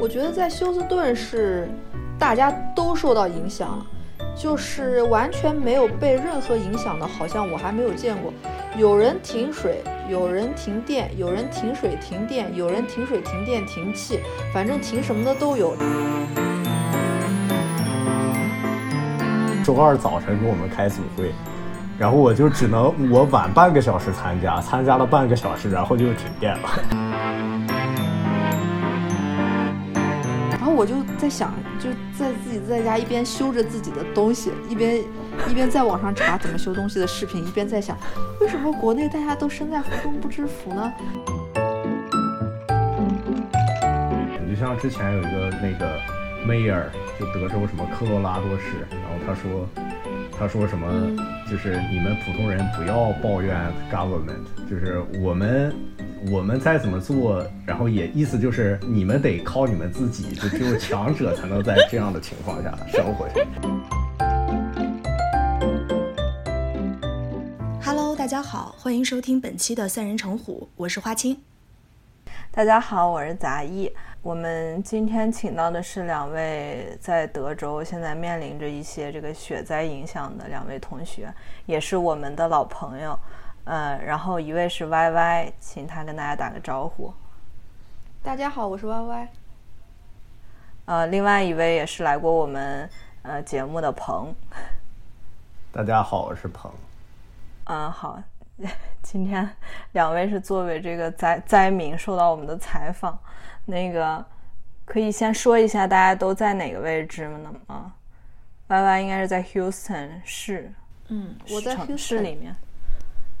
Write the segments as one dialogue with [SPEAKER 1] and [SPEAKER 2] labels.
[SPEAKER 1] 我觉得在休斯顿是大家都受到影响了，就是完全没有被任何影响的，好像我还没有见过。有人停水，有人停电，有人停水停电，有人停水停电停气，反正停什么的都有。
[SPEAKER 2] 周二早晨给我们开组会，然后我就只能我晚半个小时参加，参加了半个小时，然后就停电了。
[SPEAKER 1] 我就在想，就在自己在家一边修着自己的东西，一边一边在网上查怎么修东西的视频，一边在想，为什么国内大家都身在福中不知福呢？
[SPEAKER 2] 你就像之前有一个那个 mayor，就德州什么科罗拉多市，然后他说，他说什么，就是你们普通人不要抱怨 government，就是我们我们再怎么做，然后也意思就是你们得靠你们自己，就只有强者才能在这样的情况下生活下去。
[SPEAKER 3] Hello，大家好，欢迎收听本期的三人成虎，我是花青。
[SPEAKER 4] 大家好，我是杂艺。我们今天请到的是两位在德州现在面临着一些这个雪灾影响的两位同学，也是我们的老朋友。呃，然后一位是 Y Y，请他跟大家打个招呼。
[SPEAKER 1] 大家好，我是 Y Y。
[SPEAKER 4] 呃，另外一位也是来过我们呃节目的鹏。
[SPEAKER 2] 大家好，我是鹏。
[SPEAKER 4] 嗯，好，今天两位是作为这个灾灾民受到我们的采访，那个可以先说一下大家都在哪个位置呢？啊？Y Y 应该是在 Houston 市，
[SPEAKER 1] 嗯，我在 Houston
[SPEAKER 4] 市里面。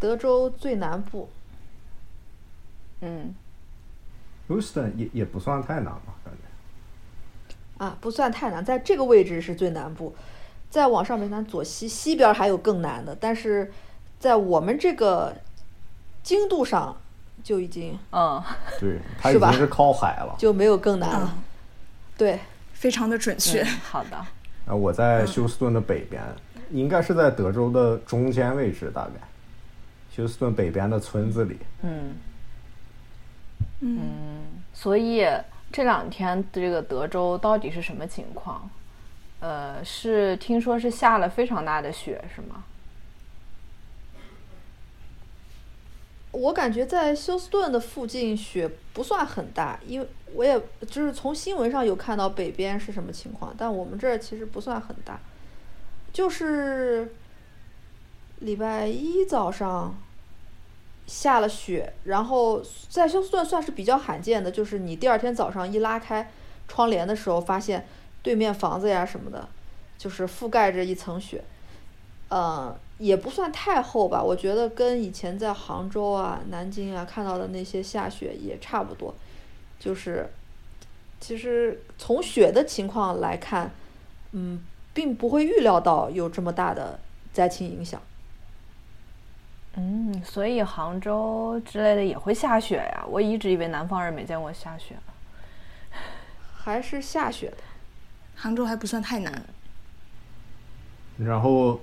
[SPEAKER 1] 德州最南部。
[SPEAKER 4] 嗯
[SPEAKER 2] ，Houston 也也不算太难吧，感觉。
[SPEAKER 1] 啊，不算太难，在这个位置是最南部，再往上面南左西西边还有更难的，但是在我们这个经度上就已经
[SPEAKER 4] 嗯，
[SPEAKER 2] 对，它已经是靠海了。
[SPEAKER 1] 就没有更难了。
[SPEAKER 3] 嗯，
[SPEAKER 1] 对，
[SPEAKER 3] 非常的准确。
[SPEAKER 4] 嗯好的。
[SPEAKER 2] 啊我在休斯顿的北边，应该是在德州的中间位置，大概。休斯顿北边的村子里，
[SPEAKER 4] 嗯
[SPEAKER 3] 嗯，
[SPEAKER 4] 所以这两天这个德州到底是什么情况？呃，是听说是下了非常大的雪，是吗？
[SPEAKER 1] 我感觉在休斯顿的附近雪不算很大，因为我也就是从新闻上有看到北边是什么情况，但我们这儿其实不算很大，就是礼拜一早上下了雪，然后在休算算是比较罕见的，就是你第二天早上一拉开窗帘的时候，发现对面房子呀什么的，就是覆盖着一层雪，呃，也不算太厚吧，我觉得跟以前在杭州啊、南京啊看到的那些下雪也差不多，就是其实从雪的情况来看，嗯，并不会预料到有这么大的灾情影响。
[SPEAKER 4] 嗯，所以杭州之类的也会下雪呀？我一直以为南方人没见过下雪。
[SPEAKER 1] 还是下雪的，
[SPEAKER 3] 杭州还不算太难。
[SPEAKER 2] 然后，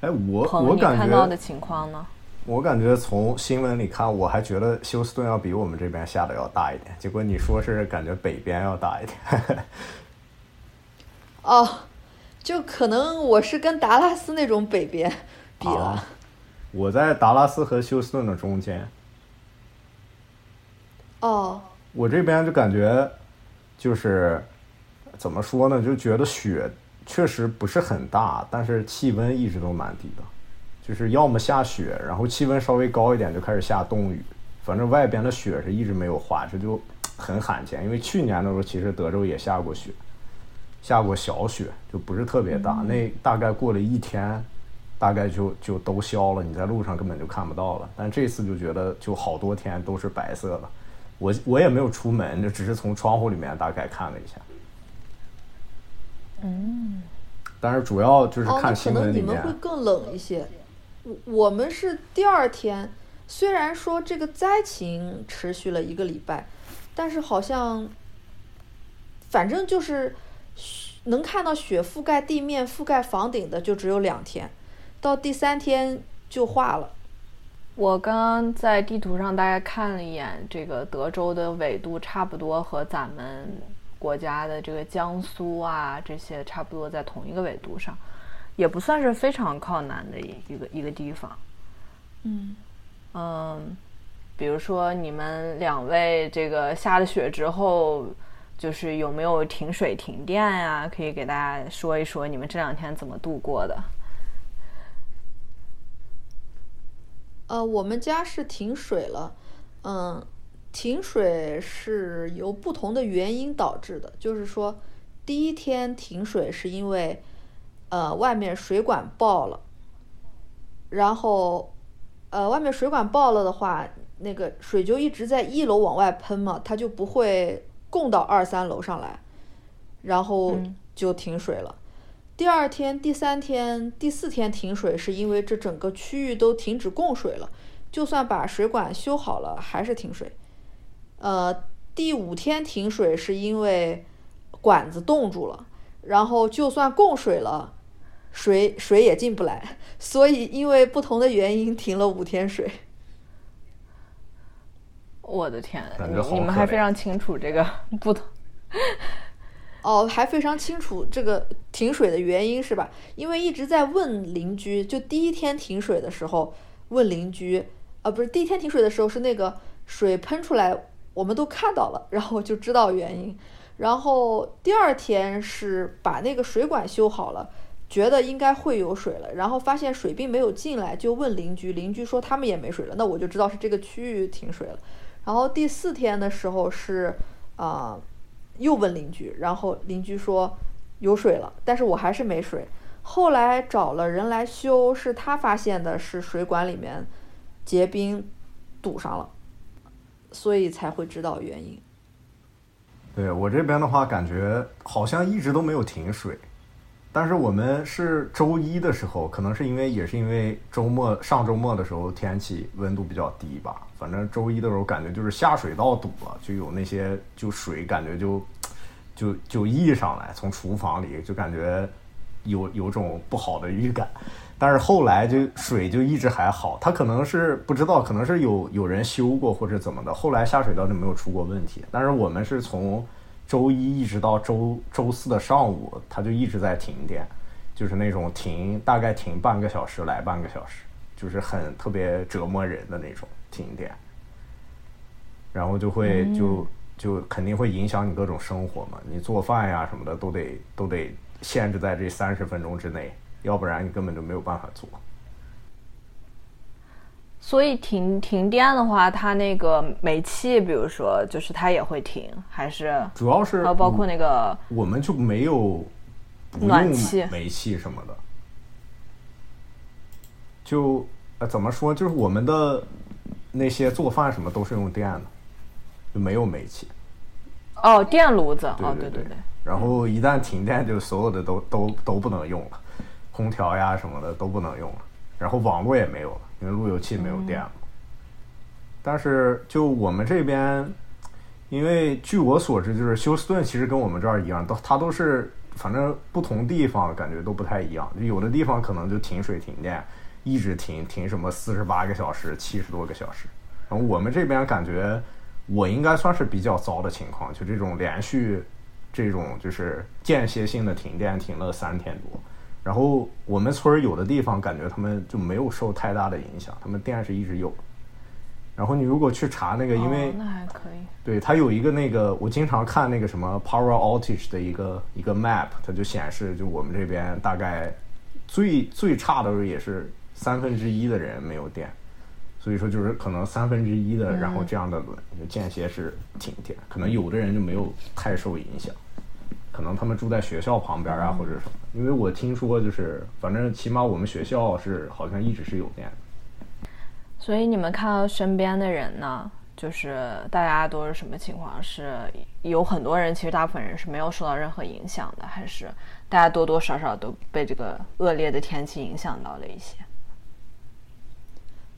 [SPEAKER 2] 哎，我我感
[SPEAKER 4] 看到的
[SPEAKER 2] 觉，
[SPEAKER 4] 情况呢？
[SPEAKER 2] 我感觉从新闻里看，我还觉得休斯顿要比我们这边下的要大一点。结果你说是感觉北边要大一点，
[SPEAKER 1] 哦，就可能我是跟达拉斯那种北边比了。
[SPEAKER 2] 啊我在达拉斯和休斯顿的中间，
[SPEAKER 1] 哦，
[SPEAKER 2] 我这边就感觉就是怎么说呢，就觉得雪确实不是很大，但是气温一直都蛮低的，就是要么下雪，然后气温稍微高一点就开始下冻雨，反正外边的雪是一直没有化，这就很罕见。因为去年的时候其实德州也下过雪，下过小雪，就不是特别大，那大概过了一天。大概就就都消了，你在路上根本就看不到了。但这次就觉得就好多天都是白色的，我我也没有出门，就只是从窗户里面大概看了一下。
[SPEAKER 4] 嗯，
[SPEAKER 2] 但是主要就是看新闻里面，
[SPEAKER 1] 能你们会更冷一些。我我们是第二天，虽然说这个灾情持续了一个礼拜，但是好像，反正就是能看到雪覆盖地面、覆盖房顶的就只有两天，到第三天就化了。
[SPEAKER 4] 我刚刚在地图上大概看了一眼，这个德州的纬度差不多和咱们国家的这个江苏啊，这些差不多在同一个纬度上，也不算是非常靠南的一一个一个地方。
[SPEAKER 1] 嗯
[SPEAKER 4] 嗯，比如说你们两位这个下了雪之后，就是有没有停水停电呀？可以给大家说一说你们这两天怎么度过的？
[SPEAKER 1] 呃，我们家是停水了，嗯，停水是由不同的原因导致的，就是说，第一天停水是因为，呃，外面水管爆了，然后，呃，外面水管爆了的话，那个水就一直在一楼往外喷嘛，它就不会供到二三楼上来，然后就停水了。第二天、第三天、第四天停水，是因为这整个区域都停止供水了。就算把水管修好了，还是停水。呃，第五天停水是因为管子冻住了，然后就算供水了，水水也进不来。所以因为不同的原因停了五天水。
[SPEAKER 4] 我的天，你们还非常清楚这个不同。
[SPEAKER 1] 哦，还非常清楚这个停水的原因是吧？因为一直在问邻居，就第一天停水的时候问邻居，啊，不是第一天停水的时候是那个水喷出来，我们都看到了，然后就知道原因。然后第二天是把那个水管修好了，觉得应该会有水了，然后发现水并没有进来，就问邻居，邻居说他们也没水了，那我就知道是这个区域停水了。然后第四天的时候是啊。又问邻居，然后邻居说有水了，但是我还是没水。后来找了人来修，是他发现的是水管里面结冰堵上了，所以才会知道原因。
[SPEAKER 2] 对我这边的话，感觉好像一直都没有停水，但是我们是周一的时候，可能是因为也是因为周末上周末的时候天气温度比较低吧。反正周一的时候感觉就是下水道堵了，就有那些就水感觉就就就溢上来，从厨房里就感觉有有种不好的预感。但是后来就水就一直还好，他可能是不知道，可能是有有人修过或者怎么的，后来下水道就没有出过问题。但是我们是从周一一直到周周四的上午，他就一直在停电，就是那种停大概停半个小时来半个小时，就是很特别折磨人的那种。停电，然后就会就就肯定会影响你各种生活嘛，你做饭呀什么的都得都得限制在这三十分钟之内，要不然你根本就没有办法做。
[SPEAKER 4] 所以停停电的话，它那个煤气，比如说就是它也会停，还是
[SPEAKER 2] 主要是
[SPEAKER 4] 包括那个
[SPEAKER 2] 我们就没有
[SPEAKER 4] 暖气、
[SPEAKER 2] 煤气什么的，就呃怎么说，就是我们的。那些做饭什么都是用电的，就没有煤气。
[SPEAKER 4] 哦，电炉子。
[SPEAKER 2] 对
[SPEAKER 4] 对对。
[SPEAKER 2] 然后一旦停电，就所有的都都都不能用了，空调呀什么的都不能用了。然后网络也没有了，因为路由器没有电了。但是就我们这边，因为据我所知，就是休斯顿其实跟我们这儿一样，都它都是反正不同地方感觉都不太一样，有的地方可能就停水停电。一直停停什么四十八个小时、七十多个小时，然后我们这边感觉我应该算是比较糟的情况，就这种连续这种就是间歇性的停电停了三天多，然后我们村儿有的地方感觉他们就没有受太大的影响，他们电是一直有。然后你如果去查那个，因为
[SPEAKER 4] 那还可以，
[SPEAKER 2] 对它有一个那个我经常看那个什么 power outage 的一个一个 map，它就显示就我们这边大概最最差的时候也是。三分之一的人没有电，所以说就是可能三分之一的，然后这样的轮就间歇式停电，可能有的人就没有太受影响，可能他们住在学校旁边啊或者什么，因为我听说就是反正起码我们学校是好像一直是有电。
[SPEAKER 4] 所以你们看到身边的人呢，就是大家都是什么情况？是有很多人，其实大部分人是没有受到任何影响的，还是大家多多少少都被这个恶劣的天气影响到了一些？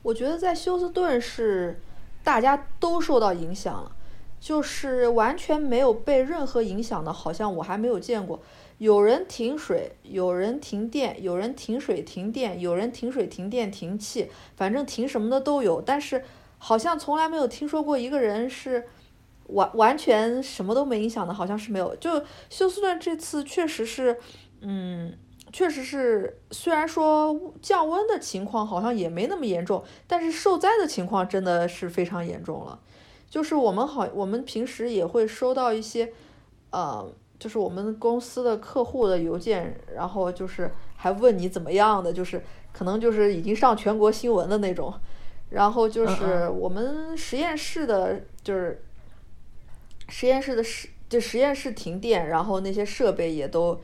[SPEAKER 1] 我觉得在休斯顿是大家都受到影响了，就是完全没有被任何影响的，好像我还没有见过。有人停水，有人停电，有人停水停电，有人停水停电停气，反正停什么的都有。但是好像从来没有听说过一个人是完完全什么都没影响的，好像是没有。就休斯顿这次确实是，嗯，确实是，虽然说降温的情况好像也没那么严重，但是受灾的情况真的是非常严重了。就是我们好，我们平时也会收到一些，呃，就是我们公司的客户的邮件，然后就是还问你怎么样的，就是可能就是已经上全国新闻的那种。然后就是我们实验室的，就是实验室的实就实验室停电，然后那些设备也都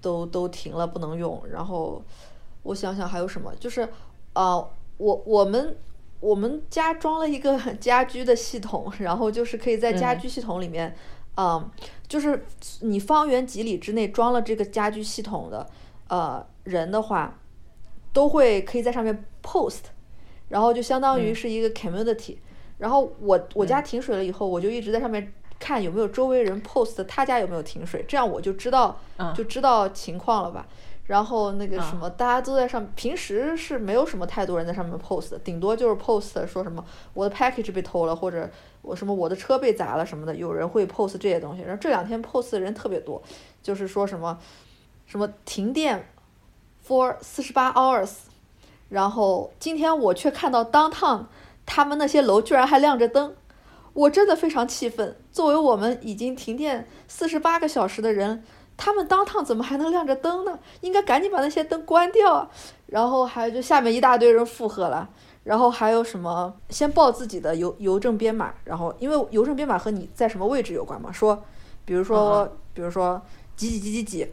[SPEAKER 1] 都都停了，不能用。然后我想想还有什么，就是呃，我我们我们家装了一个 家居的系统，然后就是可以在家居系统里面，嗯，就是你方圆几里之内装了这个家居系统的呃人的话，都会可以在上面 post。然后就相当于是一个 community，然后我我家停水了以后，我就一直在上面看有没有周围人 post 他家有没有停水，这样我就知道就知道情况了吧。然后那个什么，大家都在上，平时是没有什么太多人在上面 post，顶多就是 post 说什么我的 package 被偷了，或者我什么我的车被砸了什么的，有人会 post 这些东西。然后这两天 post 的人特别多，就是说什么什么停电 for 四十八 hours。然后今天我却看到 downtown，他们那些楼居然还亮着灯，我真的非常气愤。作为我们已经停电四十八个小时的人，他们 downtown 怎么还能亮着灯呢？应该赶紧把那些灯关掉啊！然后还有就下面一大堆人附和了，然后还有什么先报自己的邮邮政编码，然后因为邮政编码和你在什么位置有关嘛，说，比如说比如说几几几几几，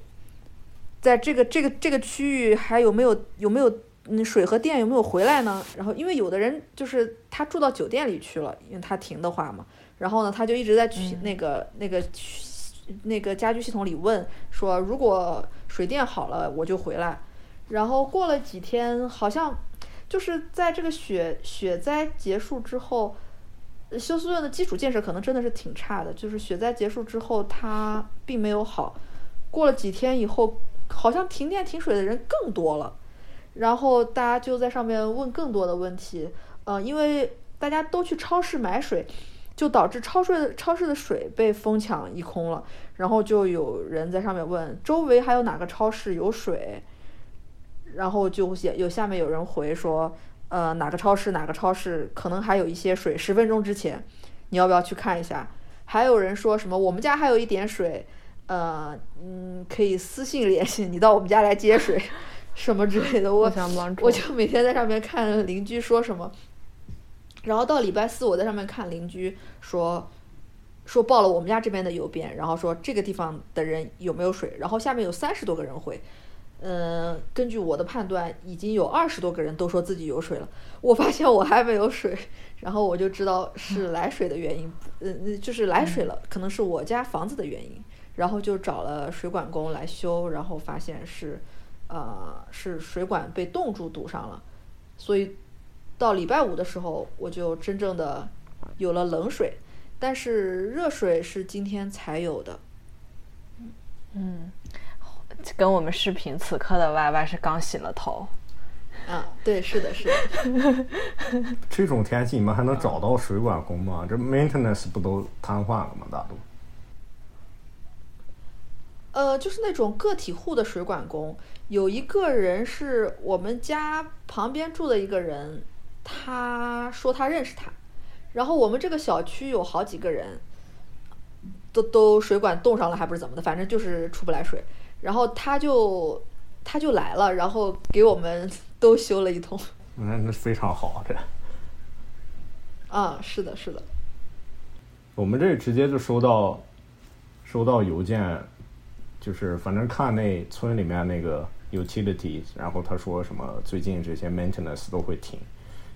[SPEAKER 1] 在这个这个这个区域还有没有有没有？嗯，水和电有没有回来呢？然后，因为有的人就是他住到酒店里去了，因为他停的话嘛。然后呢，他就一直在去那个那个那个家居系统里问说，如果水电好了，我就回来。然后过了几天，好像就是在这个雪雪灾结束之后，休斯顿的基础建设可能真的是挺差的。就是雪灾结束之后，它并没有好。过了几天以后，好像停电停水的人更多了。然后大家就在上面问更多的问题，呃，因为大家都去超市买水，就导致超市超市的水被疯抢一空了。然后就有人在上面问，周围还有哪个超市有水？然后就写有下面有人回说，呃，哪个超市哪个超市可能还有一些水，十分钟之前，你要不要去看一下？还有人说什么，我们家还有一点水，呃，嗯，可以私信联系你到我们家来接水。什么之类的，我我就每天在上面看邻居说什么，然后到礼拜四我在上面看邻居说，说报了我们家这边的邮编，然后说这个地方的人有没有水，然后下面有三十多个人回，嗯，根据我的判断，已经有二十多个人都说自己有水了，我发现我还没有水，然后我就知道是来水的原因，嗯，就是来水了，可能是我家房子的原因，然后就找了水管工来修，然后发现是。呃，是水管被冻住堵上了，所以到礼拜五的时候，我就真正的有了冷水，但是热水是今天才有的。
[SPEAKER 4] 嗯，跟我们视频此刻的 Y Y 是刚洗了头。
[SPEAKER 1] 啊，对，是的，是的。
[SPEAKER 2] 这种天气你们还能找到水管工吗？这 maintenance 不都瘫痪了吗？大都。
[SPEAKER 1] 呃，就是那种个体户的水管工。有一个人是我们家旁边住的一个人，他说他认识他，然后我们这个小区有好几个人，都都水管冻上了还不是怎么的，反正就是出不来水，然后他就他就来了，然后给我们 都修了一通。
[SPEAKER 2] 那那非常好，这。
[SPEAKER 1] 啊，是的，是的。
[SPEAKER 2] 我们这直接就收到收到邮件，就是反正看那村里面那个。utility，然后他说什么最近这些 maintenance 都会停，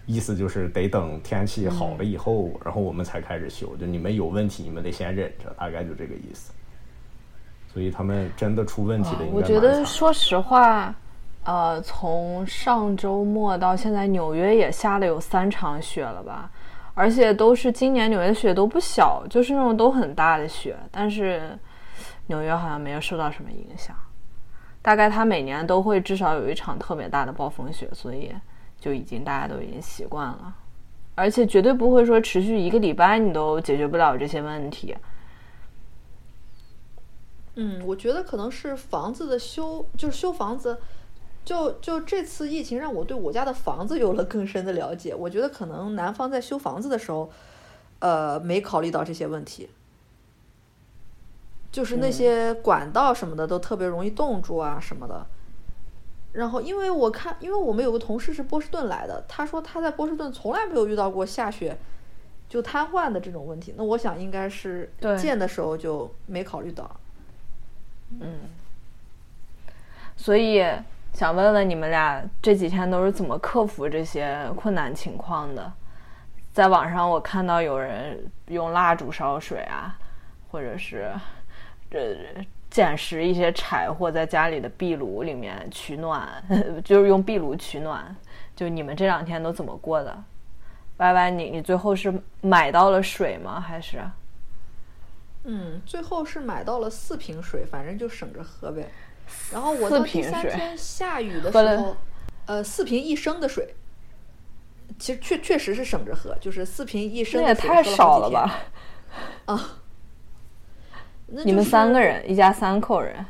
[SPEAKER 2] 意思就是得等天气好了以后，然后我们才开始修。就你们有问题，你们得先忍着，大概就这个意思。所以他们真的出问题的，
[SPEAKER 4] 我觉得说实话，呃，从上周末到现在，纽约也下了有三场雪了吧？而且都是今年纽约的雪都不小，就是那种都很大的雪，但是纽约好像没有受到什么影响。大概他每年都会至少有一场特别大的暴风雪，所以就已经大家都已经习惯了。而且绝对不会说持续一个礼拜你都解决不了这些问题。
[SPEAKER 1] 嗯，我觉得可能是房子的修，就是修房子，就就这次疫情让我对我家的房子有了更深的了解。我觉得可能男方在修房子的时候，呃，没考虑到这些问题，就是那些管道什么的都特别容易冻住啊什么的。然后，因为我看，因为我们有个同事是波士顿来的，他说他在波士顿从来没有遇到过下雪就瘫痪的这种问题。那我想应该是建的时候就没考虑到。
[SPEAKER 4] 嗯所以想问问你们俩这几天都是怎么克服这些困难情况的？在网上我看到有人用蜡烛烧水啊，或者是这捡拾一些柴火在家里的壁炉里面取暖，就是用壁炉取暖。就你们这两天都怎么过的歪歪你你最后是买到了水吗？还是？
[SPEAKER 1] 嗯，最后是买到了四瓶水，反正就省着喝呗。然后我
[SPEAKER 4] 四
[SPEAKER 1] 到第
[SPEAKER 4] 瓶水
[SPEAKER 1] 三天下雨的时候，呃，四瓶一升的水，其实确确实是省着喝，就是四瓶一升
[SPEAKER 4] 那也太少了吧！
[SPEAKER 1] 啊！那
[SPEAKER 4] 你们三个人，一家三口人。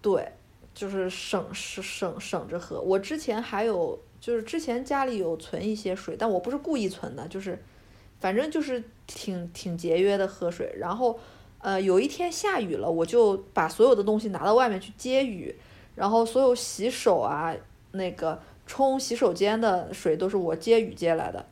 [SPEAKER 1] 对，就是省省省省着喝。我之前还有，就是之前家里有存一些水，但我不是故意存的，就是反正就是挺挺节约的喝水。然后呃，有一天下雨了，我就把所有的东西拿到外面去接雨，然后所有洗手啊，那个冲洗手间的水都是我接雨接来的，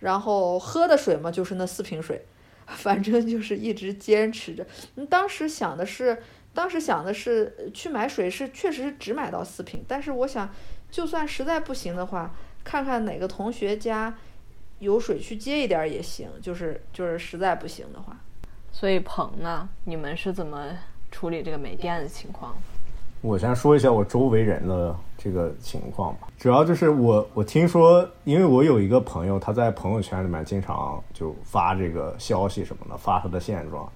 [SPEAKER 1] 然后喝的水嘛，就是那四瓶水。反正就是一直坚持着。嗯当时想的是，当时想的是呃去买水是确实只买到四瓶，但是我想，就算实在不行的话，看看哪个同学家有水去接一点儿也行，就是就是实在不行的话。
[SPEAKER 4] 所以棚呢，你们是怎么处理这个没电的情况？
[SPEAKER 2] 我先说一下我周围人的这个情况吧，主要就是我我听说，因为我有一个朋友，他在朋友圈里面经常就发这个消息什么的，发他的现状。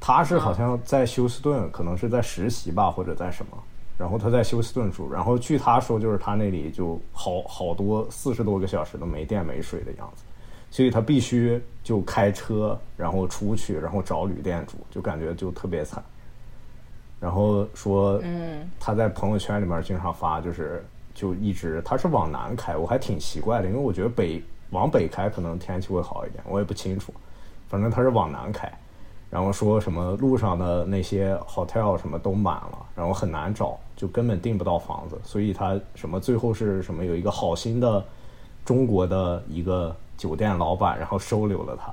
[SPEAKER 2] 他是好像在休斯顿，可能是在实习吧，或者在什么。然后他在休斯顿住，然后据他说，就是他那里就好好多四十多个小时都没电没水的样子，所以他必须就开车，然后出去，然后找旅店住，就感觉就特别惨。然后说，
[SPEAKER 4] 嗯，
[SPEAKER 2] 他在朋友圈里面经常发，就是就一直他是往南开，我还挺奇怪的，因为我觉得北往北开可能天气会好一点，我也不清楚，反正他是往南开，然后说什么路上的那些 hotel 什么都满了，然后很难找，就根本订不到房子，所以他什么最后是什么有一个好心的中国的一个酒店老板，然后收留了他。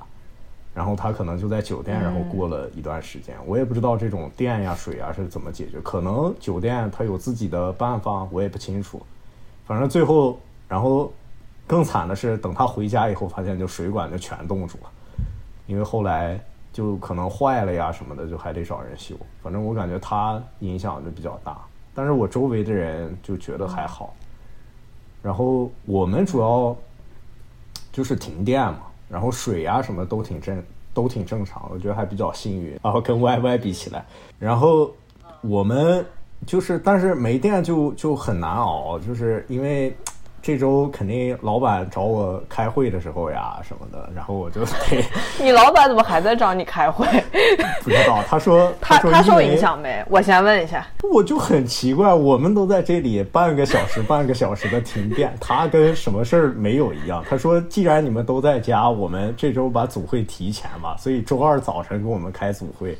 [SPEAKER 2] 然后他可能就在酒店，然后过了一段时间，我也不知道这种电呀、水呀是怎么解决，可能酒店他有自己的办法，我也不清楚。反正最后，然后更惨的是，等他回家以后，发现就水管就全冻住了，因为后来就可能坏了呀什么的，就还得找人修。反正我感觉他影响就比较大，但是我周围的人就觉得还好。然后我们主要就是停电嘛，然后水啊、什么都挺正，都挺正常，我觉得还比较幸运。然后跟 YY 比起来，然后我们就是，但是没电就就很难熬，就是因为这周肯定老板找我开会的时候呀什么的，然后我就 得
[SPEAKER 4] 你老板怎么还在找你开会？
[SPEAKER 2] 不知道，他说
[SPEAKER 4] 他
[SPEAKER 2] 说
[SPEAKER 4] 他受影响没？我先问一下。
[SPEAKER 2] 我就很奇怪，我们都在这里半个小时、半个小时的停电，他跟什么事儿没有一样。他说，既然你们都在家，我们这周把组会提前吧，所以周二早晨给我们开组会，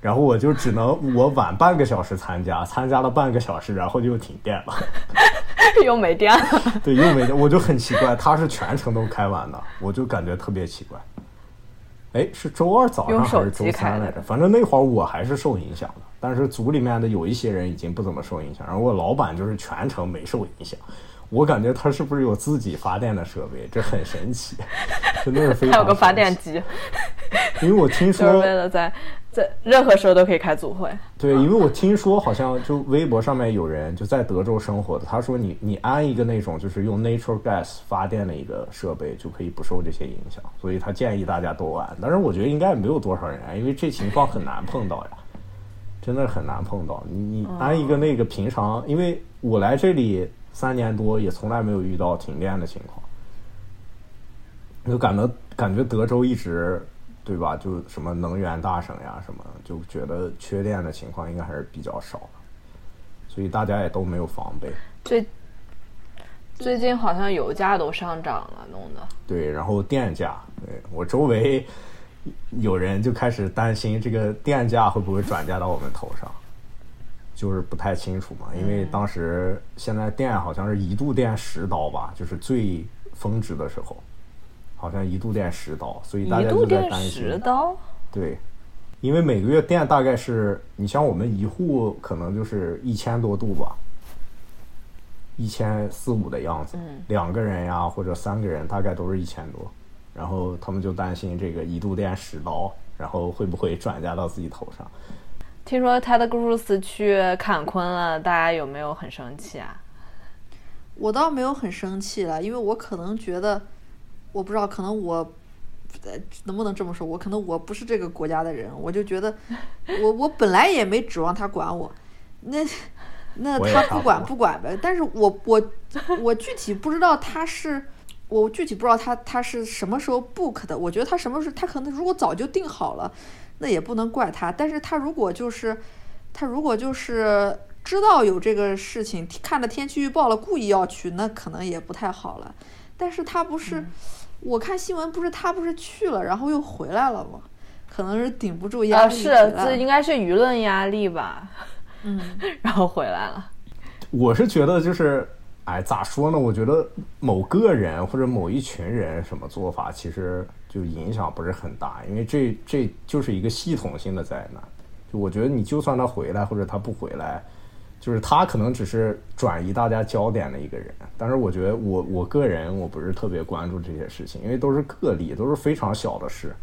[SPEAKER 2] 然后我就只能我晚半个小时参加，参加了半个小时，然后就停电了。
[SPEAKER 4] 又没电了，
[SPEAKER 2] 对，又没电，我就很奇怪，他是全程都开完的，我就感觉特别奇怪。哎，是周二早上还是周三来着？反正那会儿我还是受影响的，但是组里面的有一些人已经不怎么受影响，然后我老板就是全程没受影响。我感觉他是不是有自己发电的设备？这很神奇，真的是非常。
[SPEAKER 4] 还有个发电，机，
[SPEAKER 2] 因为我听说
[SPEAKER 4] 为了在在任何时候都可以开组会。
[SPEAKER 2] 对，因为我听说好像就微博上面有人就在德州生活的，他说你你安一个那种就是用 natural gas 发电的一个设备就可以不受这些影响，所以他建议大家都安。但是我觉得应该也没有多少人安，因为这情况很难碰到呀，真的很难碰到。你你安一个那个平常，因为我来这里三年多也从来没有遇到停电的情况，就感到感觉德州一直对吧？就什么能源大省呀什么，就觉得缺电的情况应该还是比较少的，所以大家也都没有防备。
[SPEAKER 4] 最最近好像油价都上涨了，弄的。
[SPEAKER 2] 对，然后电价，对我周围有人就开始担心这个电价会不会转嫁到我们头上，就是不太清楚嘛。因为当时现在电好像是一度电十刀吧，就是最峰值的时候，好像一度电十刀，所以大家都在
[SPEAKER 4] 一度电
[SPEAKER 2] 担心。
[SPEAKER 4] 十刀，
[SPEAKER 2] 对，因为每个月电大概是你像我们一户可能就是一千多度吧，一千四五的样子，
[SPEAKER 4] 嗯
[SPEAKER 2] 两个人呀或者三个人大概都是一千多，然后他们就担心这个一度电十刀，然后会不会转嫁到自己头上？
[SPEAKER 4] 听说 Ted Cruz 去坎昆了，大家有没有很生气啊？
[SPEAKER 1] 我倒没有很生气了，因为我可能觉得，我不知道，可能我，呃，能不能这么说？我可能我不是这个国家的人，我就觉得，我我本来也没指望他管我，那那他不管不管呗。但是我我我具体不知道他是，我具体不知道他他是什么时候 book 的。我觉得他什么时候他可能如果早就定好了，那也不能怪他。但是他如果就是他如果就是知道有这个事情，看了天气预报了，故意要去，那可能也不太好了。但是他不是，我看新闻不是他不是去了，然后又回来了吗？可能是顶不住压
[SPEAKER 4] 啊，
[SPEAKER 1] 力
[SPEAKER 4] 是这应该是舆论压力吧，
[SPEAKER 1] 嗯，
[SPEAKER 4] 然后回来了。
[SPEAKER 2] 我是觉得就是，哎，咋说呢？我觉得某个人或者某一群人什么做法，其实就影响不是很大，因为这这就是一个系统性的灾难。就我觉得你就算他回来或者他不回来，就是他可能只是转移大家焦点的一个人，但是我觉得我我个人我不是特别关注这些事情，因为都是个例，都是非常小的事。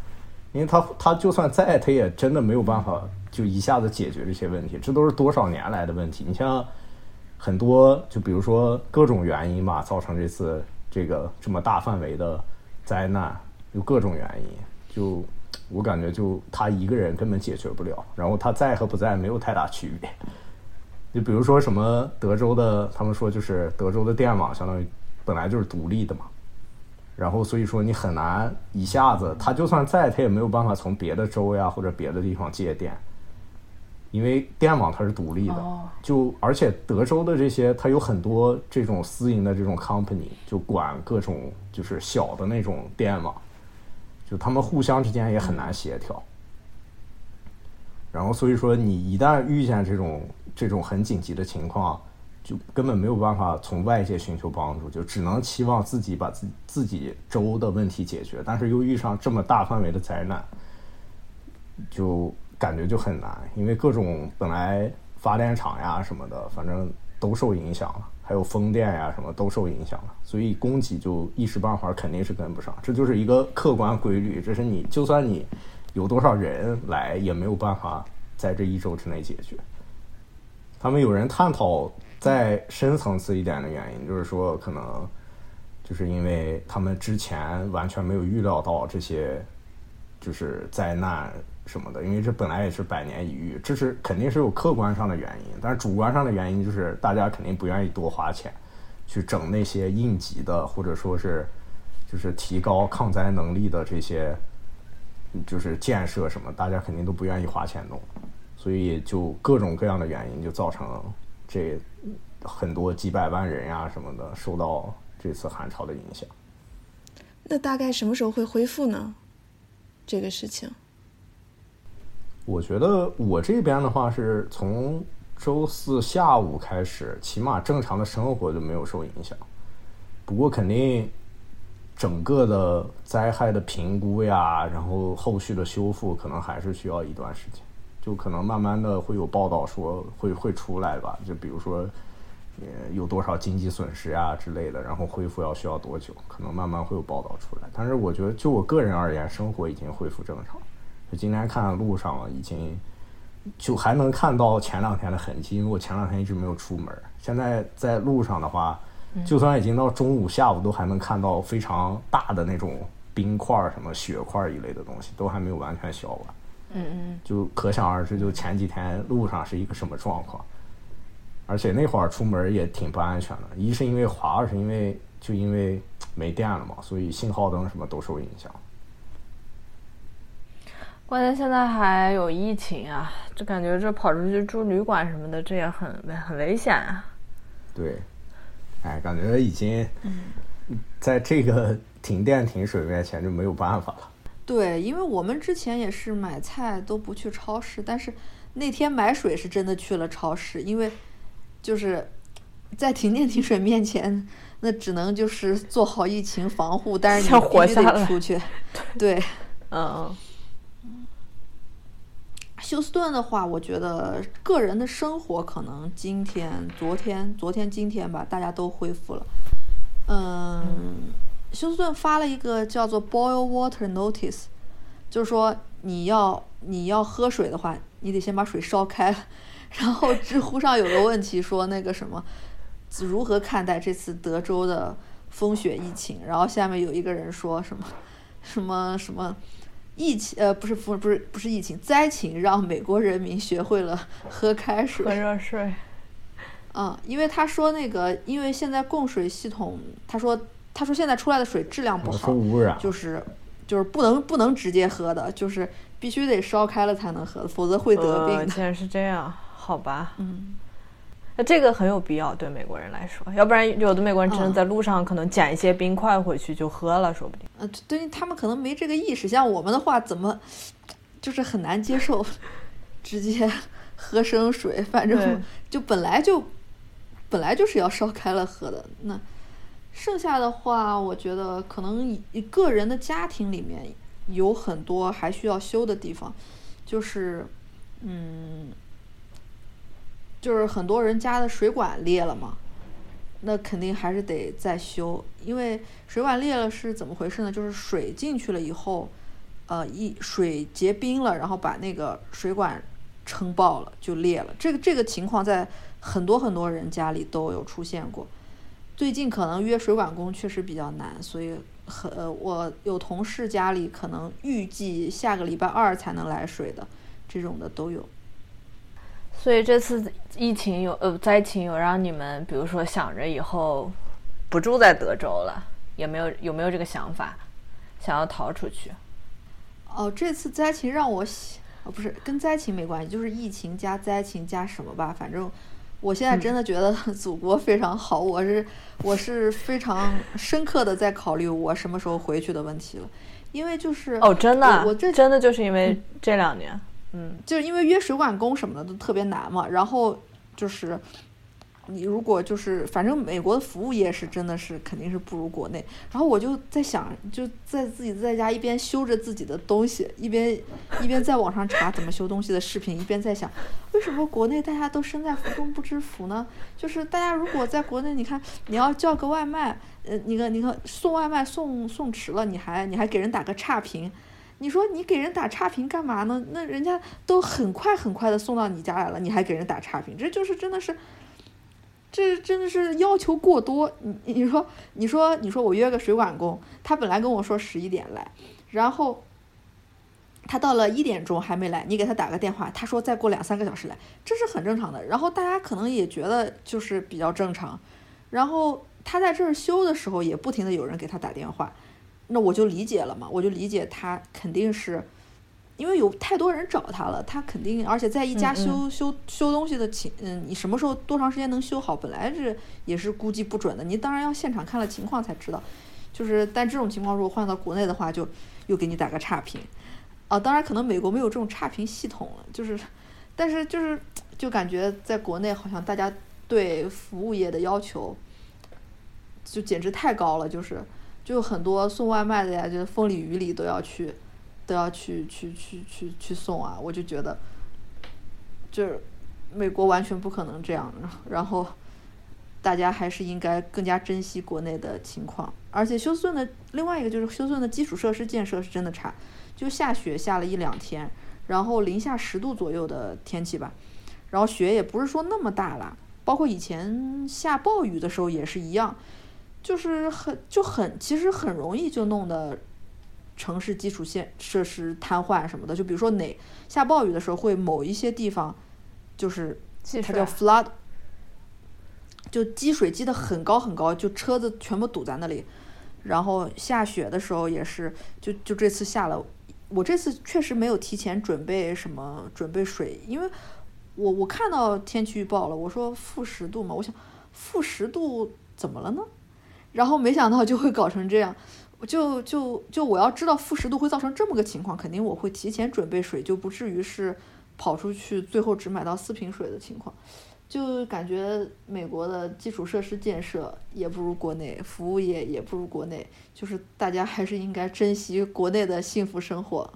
[SPEAKER 2] 因为他他就算在，他也真的没有办法就一下子解决这些问题，这都是多少年来的问题。你像很多，就比如说各种原因吧，造成这次这个这么大范围的灾难，有各种原因。就我感觉，就他一个人根本解决不了，然后他在和不在没有太大区别。就比如说什么德州的，他们说就是德州的电网相当于本来就是独立的嘛，然后所以说你很难一下子，它就算在，它也没有办法从别的州呀或者别的地方借电，因为电网它是独立的。
[SPEAKER 4] 哦
[SPEAKER 2] 就而且德州的这些，它有很多这种私营的这种 company，就管各种就是小的那种电网，就他们互相之间也很难协调。然后所以说，你一旦遇见这种这种很紧急的情况，就根本没有办法从外界寻求帮助，就只能期望自己把自自己州的问题解决，但是又遇上这么大范围的灾难，就感觉就很难，因为各种本来发电厂呀什么的，反正都受影响了，还有风电呀什么都受影响了，所以供给就一时半会儿肯定是跟不上，这就是一个客观规律，这是你就算你有多少人来，也没有办法在这一周之内解决。他们有人探讨再深层次一点的原因，就是说可能就是因为他们之前完全没有预料到这些就是灾难什么的，因为这本来也是百年一遇，这是肯定是有客观上的原因，但是主观上的原因就是大家肯定不愿意多花钱去整那些应急的，或者说是就是提高抗灾能力的这些就是建设什么，大家肯定都不愿意花钱弄，所以就各种各样的原因就造成这很多几百万人呀、什么的受到这次寒潮的影响。
[SPEAKER 3] 那大概什么时候会恢复呢？这个事情，
[SPEAKER 2] 我觉得我这边的话是从周四下午开始，起码正常的生活就没有受影响。不过肯定整个的灾害的评估呀，然后后续的修复可能还是需要一段时间，就可能慢慢的会有报道说会会出来吧，就比如说。呃，有多少经济损失啊之类的，然后恢复要需要多久？可能慢慢会有报道出来。但是我觉得，就我个人而言，生活已经恢复正常。就今天看路上已经，就还能看到前两天的痕迹，因为我前两天一直没有出门。现在在路上的话，就算已经到中午、下午，都还能看到非常大的那种冰块儿、什么雪块儿一类的东西，都还没有完全消完。
[SPEAKER 4] 嗯嗯，
[SPEAKER 2] 就可想而知，就前几天路上是一个什么状况。而且那会儿出门也挺不安全的，一是因为滑，二是因为就因为没电了嘛，所以信号灯什么都受影响。
[SPEAKER 4] 关键现在还有疫情啊，就感觉这跑出去住旅馆什么的，这也很很危险啊。
[SPEAKER 2] 对，哎，感觉已经在这个停电停水面前就没有办法了。
[SPEAKER 1] 对，因为我们之前也是买菜都不去超市，但是那天买水是真的去了超市，因为就是在停电停水面前，那只能就是做好疫情防护，但是你必须
[SPEAKER 4] 活下来
[SPEAKER 1] 得出去。对，
[SPEAKER 4] 嗯嗯。
[SPEAKER 1] 休斯顿的话，我觉得个人的生活可能今天、昨天、昨天、今天吧，大家都恢复了。嗯，休斯顿发了一个叫做 “boil water notice”，就是说你要你要喝水的话，你得先把水烧开。然后知乎上有个问题说那个什么，如何看待这次德州的风雪疫情？然后下面有一个人说什么什么什么。疫情呃不是不不是不是疫情灾情让美国人民学会了喝开水
[SPEAKER 4] 喝热水。
[SPEAKER 1] 嗯，因为他说那个，因为现在供水系统，他说他说现在出来的水质量不好，
[SPEAKER 2] 污染，
[SPEAKER 1] 就是就是不能不能直接喝的，就是必须得烧开了才能喝，否则会得病。
[SPEAKER 4] 竟然是这样，好吧。
[SPEAKER 1] 嗯。
[SPEAKER 4] 那这个很有必要，对美国人来说，要不然有的美国人真的在路上可能捡一些冰块回去就喝了，说不定。
[SPEAKER 1] 呃，对他们可能没这个意识，像我们的话，怎么就是很难接受直接喝生水？反正就本来就本来就是要烧开了喝的。那剩下的话，我觉得可能一个人的家庭里面有很多还需要修的地方，就是嗯。就是很多人家的水管裂了嘛，那肯定还是得再修。因为水管裂了是怎么回事呢？就是水进去了以后，呃，一水结冰了，然后把那个水管撑爆了，就裂了。这个这个情况在很多很多人家里都有出现过。最近可能约水管工确实比较难，所以很呃，我有同事家里可能预计下个礼拜二才能来水的，这种的都有。
[SPEAKER 4] 所以这次疫情有呃灾情有让你们，比如说想着以后不住在德州了，也没有有没有这个想法，想要逃出去？
[SPEAKER 1] 哦，这次灾情让我想，哦不是跟灾情没关系，就是疫情加灾情加什么吧。反正我现在真的觉得祖国非常好，我是我是非常深刻的在考虑我什么时候回去的问题了，因为就是
[SPEAKER 4] 哦真的，
[SPEAKER 1] 我这
[SPEAKER 4] 真的就是因为这两年。嗯，
[SPEAKER 1] 就是因为约水管工什么的都特别难嘛，然后就是你如果就是反正美国的服务业是真的是肯定是不如国内，然后我就在想，就在自己在家一边修着自己的东西，一边一边在网上查怎么修东西的视频，一边在想，为什么国内大家都身在福中不知福呢？就是大家如果在国内，你看你要叫个外卖，呃，你看你看送外卖送送迟了，你还你还给人打个差评。你说你给人打差评干嘛呢？那人家都很快很快的送到你家来了，你还给人打差评，这就是真的是，这真的是要求过多。你你说你说你说我约个水管工，他本来跟我说十一点来，然后他到了一点钟还没来，你给他打个电话，他说再过两三个小时来，这是很正常的。然后大家可能也觉得就是比较正常，然后他在这儿修的时候也不停的有人给他打电话。那我就理解了嘛，我就理解他肯定是，因为有太多人找他了，他肯定，而且在一家修修修东西的情，嗯，你什么时候多长时间能修好，本来是也是估计不准的，你当然要现场看了情况才知道，就是但这种情况如果换到国内的话，就又给你打个差评，啊，当然可能美国没有这种差评系统了，就是，但是就是就感觉在国内好像大家对服务业的要求，就简直太高了，就是。就很多送外卖的呀，就是风里雨里都要去，都要去去去去去送啊！我就觉得，就是美国完全不可能这样。然后大家还是应该更加珍惜国内的情况。而且休斯顿的另外一个就是休斯顿的基础设施建设是真的差，就下雪下了一两天，然后零下十度左右的天气吧，然后雪也不是说那么大了，包括以前下暴雨的时候也是一样。就是很就很其实很容易就弄得城市基础线设施瘫痪什么的，就比如说哪下暴雨的时候会某一些地方就是它叫 flood，就积水积得很高很高，就车子全部堵在那里。然后下雪的时候也是，就就这次下了，我这次确实没有提前准备什么准备水，因为我我看到天气预报了，我说负十度嘛，我想负十度怎么了呢？然后没想到就会搞成这样，就就就我要知道负十度会造成这么个情况，肯定我会提前准备水，就不至于是跑出去最后只买到四瓶水的情况。就感觉美国的基础设施建设也不如国内，服务业也不如国内，就是大家还是应该珍惜国内的幸福生活。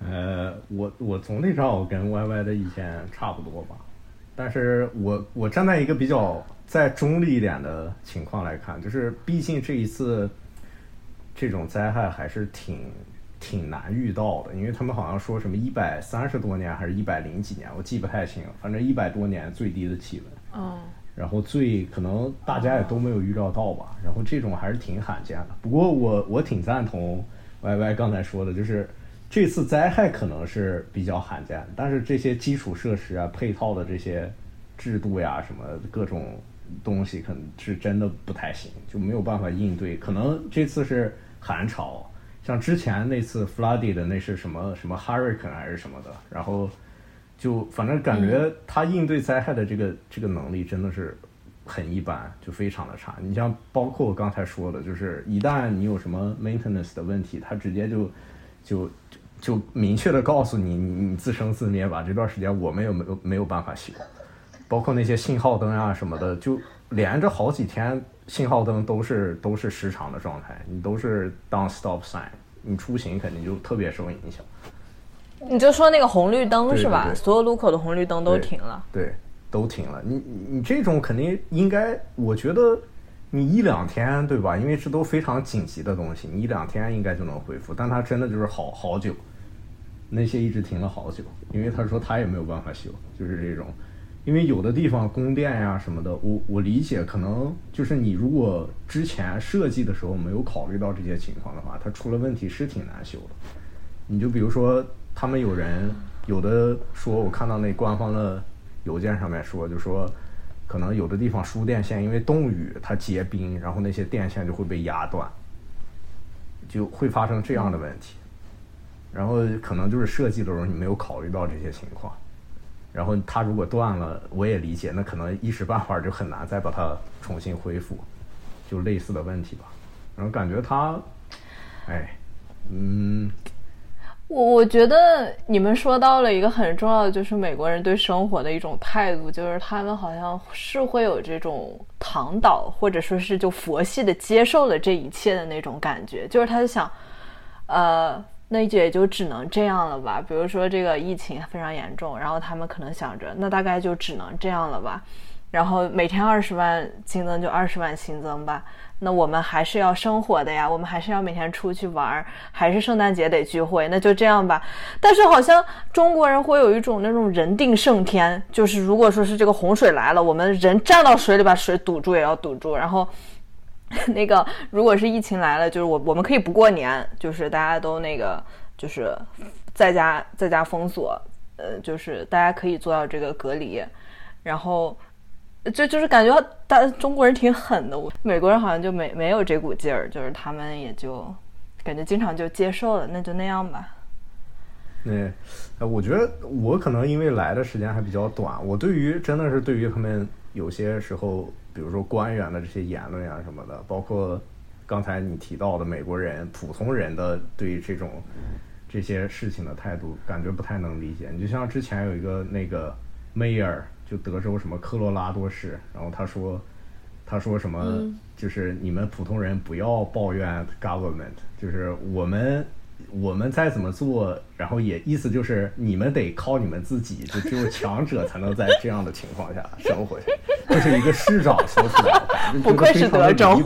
[SPEAKER 2] 呃，我我总体上我跟 Y Y 的意见差不多吧，但是我我站在一个比较再中立一点的情况来看，就是毕竟这一次这种灾害还是挺。挺难遇到的，因为他们好像说什么一百三十多年还是一百零几年，我记不太清，反正一百多年最低的气温。
[SPEAKER 1] 嗯。
[SPEAKER 2] 然后最可能大家也都没有预料到吧，然后这种还是挺罕见的。不过我我挺赞同 Y Y 刚才说的，就是这次灾害可能是比较罕见，但是这些基础设施啊、配套的这些制度呀、什么各种东西，可能是真的不太行，就没有办法应对。可能这次是寒潮。像之前那次 flooded 的那是什么什么 hurricane 还是什么的，然后就反正感觉他应对灾害的这个这个能力真的是很一般，就非常的差。你像包括我刚才说的，就是一旦你有什么 maintenance 的问题，他直接就就就明确的告诉你，你自生自灭吧。这段时间我们也没有没有办法学，包括那些信号灯啊什么的，就连着好几天。信号灯都是都是失常的状态，你都是当 stop sign，你出行肯定就特别受影响。
[SPEAKER 4] 你就说那个红绿灯是吧？
[SPEAKER 2] 所
[SPEAKER 4] 有路口的红绿灯都停了。
[SPEAKER 2] 对，都停了。你你这种肯定应该，我觉得你一两天对吧？因为这都非常紧急的东西，你一两天应该就能恢复。但他真的就是好好久，那些一直停了好久，因为他说他也没有办法修，就是这种。因为有的地方供电呀什么的，我我理解，可能就是你如果之前设计的时候没有考虑到这些情况的话，它出了问题是挺难修的。你就比如说，他们有人有的说，我看到那官方的邮件上面说，就说可能有的地方输电线因为冻雨它结冰，然后那些电线就会被压断，就会发生这样的问题。然后可能就是设计的时候你没有考虑到这些情况。然后它如果断了，我也理解，那可能一时半会儿就很难再把它重新恢复，就类似的问题吧。然后感觉它，哎，嗯，
[SPEAKER 4] 我我觉得你们说到了一个很重要的，就是美国人对生活的一种态度，就是他们好像是会有这种躺倒或者说是就佛系的接受了这一切的那种感觉，就是他就想，呃。那也就只能这样了吧。比如说这个疫情非常严重，然后他们可能想着，那大概就只能这样了吧。然后每天二十万新增就二十万新增吧。那我们还是要生活的呀，我们还是要每天出去玩，还是圣诞节得聚会，那就这样吧。但是好像中国人会有一种那种人定胜天，就是如果说是这个洪水来了，我们人站到水里把水堵住也要堵住，然后。那个，如果是疫情来了，就是我我们可以不过年，就是大家都那个，就是在家在家封锁，呃，就是大家可以做到这个隔离，然后就就是感觉大中国人挺狠的，我美国人好像就没没有这股劲儿，就是他们也就感觉经常就接受了，那就那样吧。
[SPEAKER 2] 那，呃，我觉得我可能因为来的时间还比较短，我对于真的是对于他们有些时候。比如说官员的这些言论啊什么的，包括刚才你提到的美国人、普通人的对这种这些事情的态度，感觉不太能理解。你就像之前有一个那个 mayor，就德州什么科罗拉多市，然后他说他说什么，就是你们普通人不要抱怨 government，就是我们。我们再怎么做，然后也意思就是你们得靠你们自己，就只有强者才能在这样的情况下生活下去。这是一个市长说出来的，
[SPEAKER 4] 不愧是德州，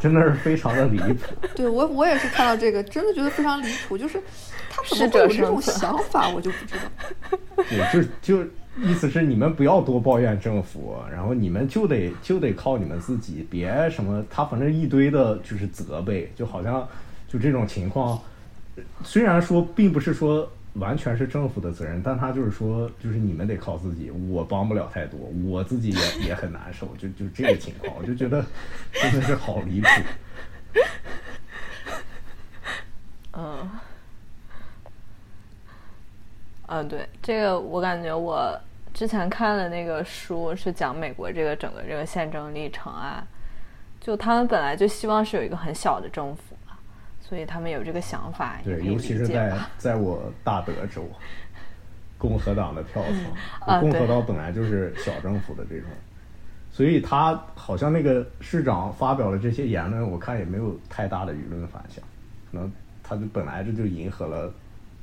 [SPEAKER 2] 真的是非常的离谱。
[SPEAKER 1] 对我，我也是看到这个，真的觉得非常离谱。就是他怎么会有这种想法，我就不知道。
[SPEAKER 2] 对，就就意思是你们不要多抱怨政府，然后你们就得就得靠你们自己，别什么他反正一堆的就是责备，就好像。就这种情况，虽然说并不是说完全是政府的责任，但他就是说，就是你们得靠自己，我帮不了太多，我自己也也很难受，就就这个情况，我就觉得真的是好离谱。
[SPEAKER 4] 嗯，嗯，对，这个我感觉我之前看的那个书是讲美国这个整个这个宪政历程啊，就他们本来就希望是有一个很小的政府，所以他们有这个想法，
[SPEAKER 2] 对，尤其是在在我大德州，共和党的票仓，
[SPEAKER 4] 啊对
[SPEAKER 2] 共和党本来就是小政府的这种，所以他好像那个市长发表了这些言论，我看也没有太大的舆论反响，可能他就本来这就迎合了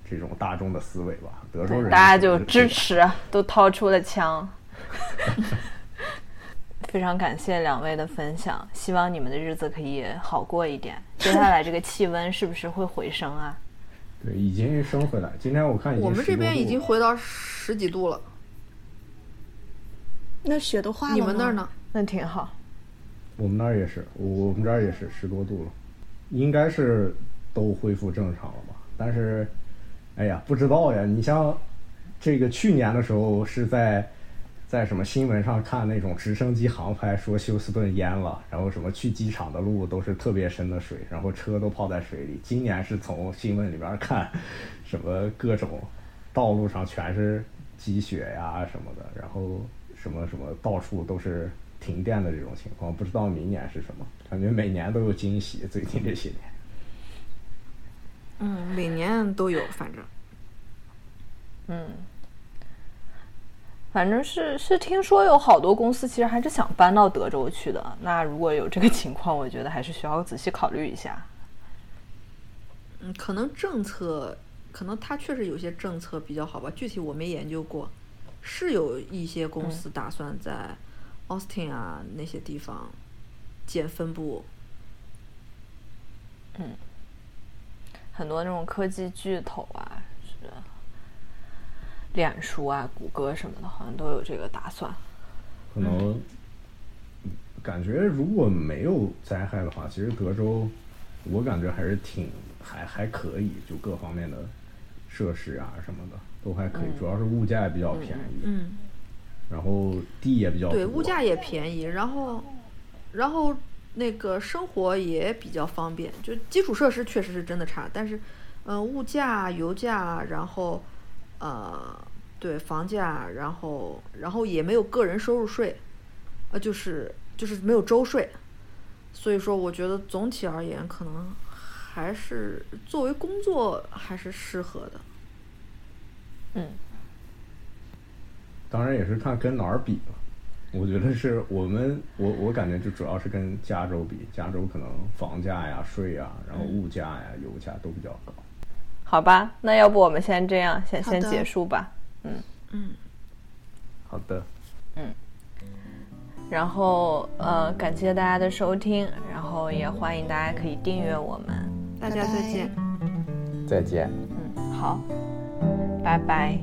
[SPEAKER 2] 这种大众的思维吧。德州人
[SPEAKER 4] 大家就支持，都掏出了枪。非常感谢两位的分享，希望你们的日子可以好过一点。接下来这个气温是不是会回升啊？
[SPEAKER 2] 对，已经升回来。今天我看已经
[SPEAKER 1] 我们这
[SPEAKER 2] 10多度了
[SPEAKER 1] 边已经回到十几度了，
[SPEAKER 3] 那雪都化了吗？
[SPEAKER 1] 你们那儿呢？
[SPEAKER 4] 那挺好。
[SPEAKER 2] 我们那儿也是，我我们这儿也是十多度了，应该是都恢复正常了吧？但是，哎呀，不知道呀。你像这个去年的时候是在在什么新闻上看那种直升机航拍，说休斯顿淹了，然后什么去机场的路都是特别深的水，然后车都泡在水里。今年是从新闻里边看，什么各种道路上全是积雪呀什么的，然后什么什么到处都是停电的这种情况，不知道明年是什么。感觉每年都有惊喜，最近这些年。
[SPEAKER 1] 嗯，每年都有，反正
[SPEAKER 4] 嗯，反正是是听说有好多公司其实还是想搬到德州去的。那如果有这个情况，我觉得还是需要仔细考虑一下。
[SPEAKER 1] 嗯，可能政策，可能它确实有些政策比较好吧，具体我没研究过。是有一些公司打算在 Austin 啊那些地方建分部，嗯
[SPEAKER 4] 很多那种科技巨头啊，是脸书啊、谷歌什么的，好像都有这个打算。
[SPEAKER 2] 可能感觉如果没有灾害的话，其实德州我感觉还是挺还还可以，就各方面的设施啊什么的都还可以，主要是物价也比较便宜，
[SPEAKER 1] 嗯，
[SPEAKER 2] 然后地也比较
[SPEAKER 1] 对，物价也便宜，然后，然后那个生活也比较方便，就基础设施确实是真的差，但是，呃，物价、油价，然后，呃，对，房价，然后，然后也没有个人收入税，呃，就是就是没有州税，所以说我觉得总体而言，可能还是作为工作还是适合的。
[SPEAKER 4] 嗯，
[SPEAKER 2] 当然也是看跟哪儿比了。我觉得是我们，我我感觉就主要是跟加州比，加州可能房价呀、税呀，然后物价呀、油价都比较高。
[SPEAKER 4] 好吧，那要不我们先这样，先先结束吧。
[SPEAKER 1] 嗯嗯，
[SPEAKER 2] 好的，嗯
[SPEAKER 4] 然后呃，感谢大家的收听，然后也欢迎大家可以订阅我们。
[SPEAKER 1] 大家再见。
[SPEAKER 2] 再见。
[SPEAKER 4] 嗯，好，拜拜。